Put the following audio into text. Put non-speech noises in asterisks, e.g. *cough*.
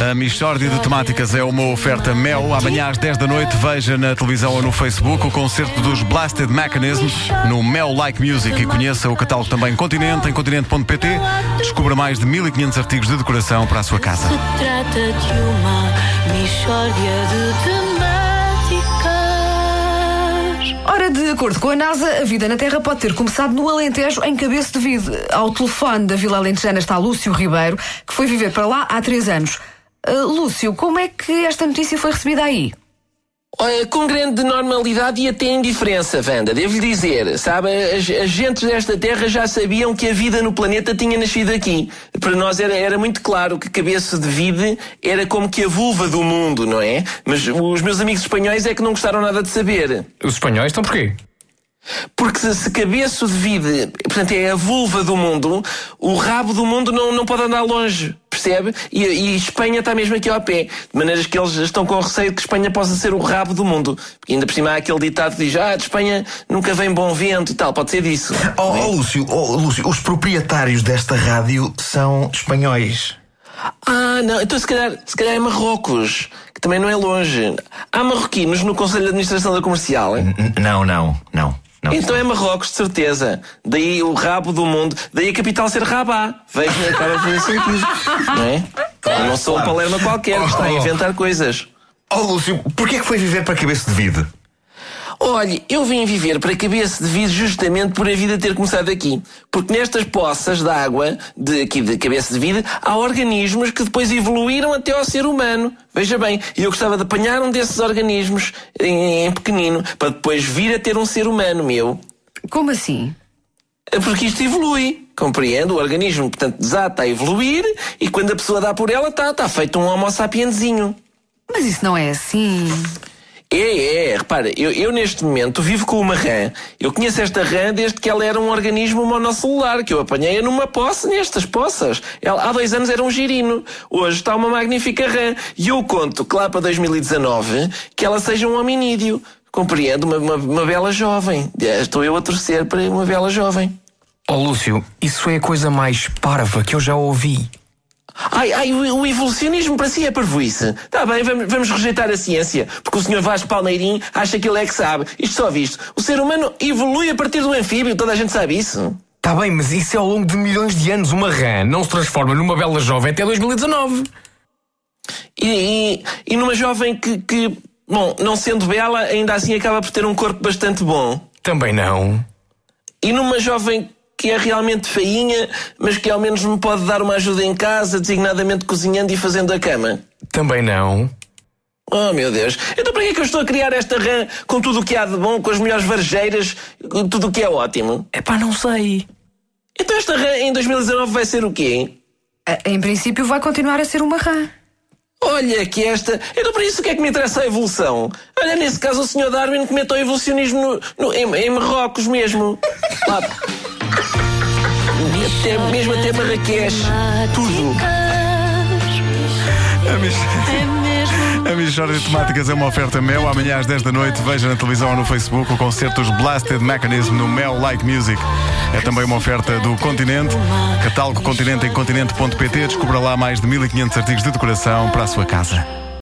A Michórdia de Temáticas é uma oferta Mel. Amanhã às 10 da noite veja na televisão ou no Facebook o concerto dos Blasted Mechanism no Mel Like Music e conheça o catálogo também Continente em continente.pt. Descubra mais de 1500 artigos de decoração para a sua casa. Se trata de uma mistória de temáticas. Ora, de acordo com a NASA, a vida na Terra pode ter começado no Alentejo, em Cabeça de Vide. Ao telefone da Vila Alentejana está Lúcio Ribeiro, que foi viver para lá há três anos. Ah, Lúcio, como é que esta notícia foi recebida aí? Com grande normalidade e até indiferença, Wanda, devo-lhe dizer. Sabe, as, as gentes desta terra já sabiam que a vida no planeta tinha nascido aqui. Para nós era, era muito claro que cabeça de vide era como que a vulva do mundo, não é? Mas os meus amigos espanhóis é que não gostaram nada de saber. Os espanhóis estão porquê? Porque se, se cabeça de vide, portanto, é a vulva do mundo, o rabo do mundo não, não pode andar longe, percebe? E, e Espanha está mesmo aqui ao pé. De maneiras que eles estão com receio que Espanha possa ser o rabo do mundo. Porque ainda por cima há aquele ditado que diz: Ah, de Espanha nunca vem bom vento e tal. Pode ser disso. Oh, oh, Lúcio, oh, Lúcio, os proprietários desta rádio são espanhóis. Ah, não, então se calhar, se calhar é Marrocos, que também não é longe. Há marroquinos no Conselho de Administração da Comercial, hein? N- não, não, não. Não Então é Marrocos, de certeza. Daí o rabo do mundo. Daí a capital ser Rabá. Vejo, acaba a fazer sentido. *laughs* Não é? Eu não sou um palerma qualquer que está a inventar coisas. Oh, Lúcio, porquê é que foi viver para Cabeça de Vide? Olhe, eu vim viver para cabeça de vidro justamente por a vida ter começado aqui. Porque nestas poças de água, de, aqui de cabeça de vidro, há organismos que depois evoluíram até ao ser humano. Veja bem, e eu gostava de apanhar um desses organismos em, em pequenino, para depois vir a ter um ser humano meu. Como assim? É Porque isto evolui, compreendo? O organismo, portanto, desata a evoluir e quando a pessoa dá por ela, está tá feito um homo sapienzinho. Mas isso não é assim. É, é, repara, eu, eu neste momento vivo com uma rã. Eu conheço esta rã desde que ela era um organismo monocelular, que eu apanhei numa poça nestas poças. Ela, há dois anos era um girino. Hoje está uma magnífica rã. E eu conto que lá para 2019 que ela seja um hominídeo. Compreendo, uma, uma, uma bela jovem. É, Estou eu a torcer para uma bela jovem. Oh, Lúcio, isso é a coisa mais parva que eu já ouvi. Ai, ai, o, o evolucionismo para si é parvoíce. Está bem, vamos, vamos rejeitar a ciência, porque o senhor Vasco Palmeirim acha que ele é que sabe. Isto só visto. O ser humano evolui a partir do anfíbio, toda a gente sabe isso. Tá bem, mas isso é ao longo de milhões de anos. Uma rã não se transforma numa bela jovem até 2019. E, e, e numa jovem que, que, bom, não sendo bela, ainda assim acaba por ter um corpo bastante bom. Também não. E numa jovem que é realmente feinha, mas que ao menos me pode dar uma ajuda em casa, designadamente cozinhando e fazendo a cama. Também não. Oh meu Deus, então para que é que eu estou a criar esta rã com tudo o que há de bom, com as melhores varejeiras, com tudo o que é ótimo? Epá, não sei. Então esta rã em 2019 vai ser o quê? Em princípio, vai continuar a ser uma rã. Olha que esta. Então para isso o que é que me interessa a evolução? Olha, nesse caso o Sr. Darwin comenta o evolucionismo no, no- em, em Marrocos mesmo. *laughs* Lá. Até, mesmo até Marrakech. Tudo. A Michórdia de Temáticas é uma oferta Mel. Amanhã às 10 da noite veja na televisão ou no Facebook o concerto dos Blasted Mechanism no Mel Like Music. É também uma oferta do Continente. Catálogo Continente em continente.pt. Descubra lá mais de 1500 artigos de decoração para a sua casa.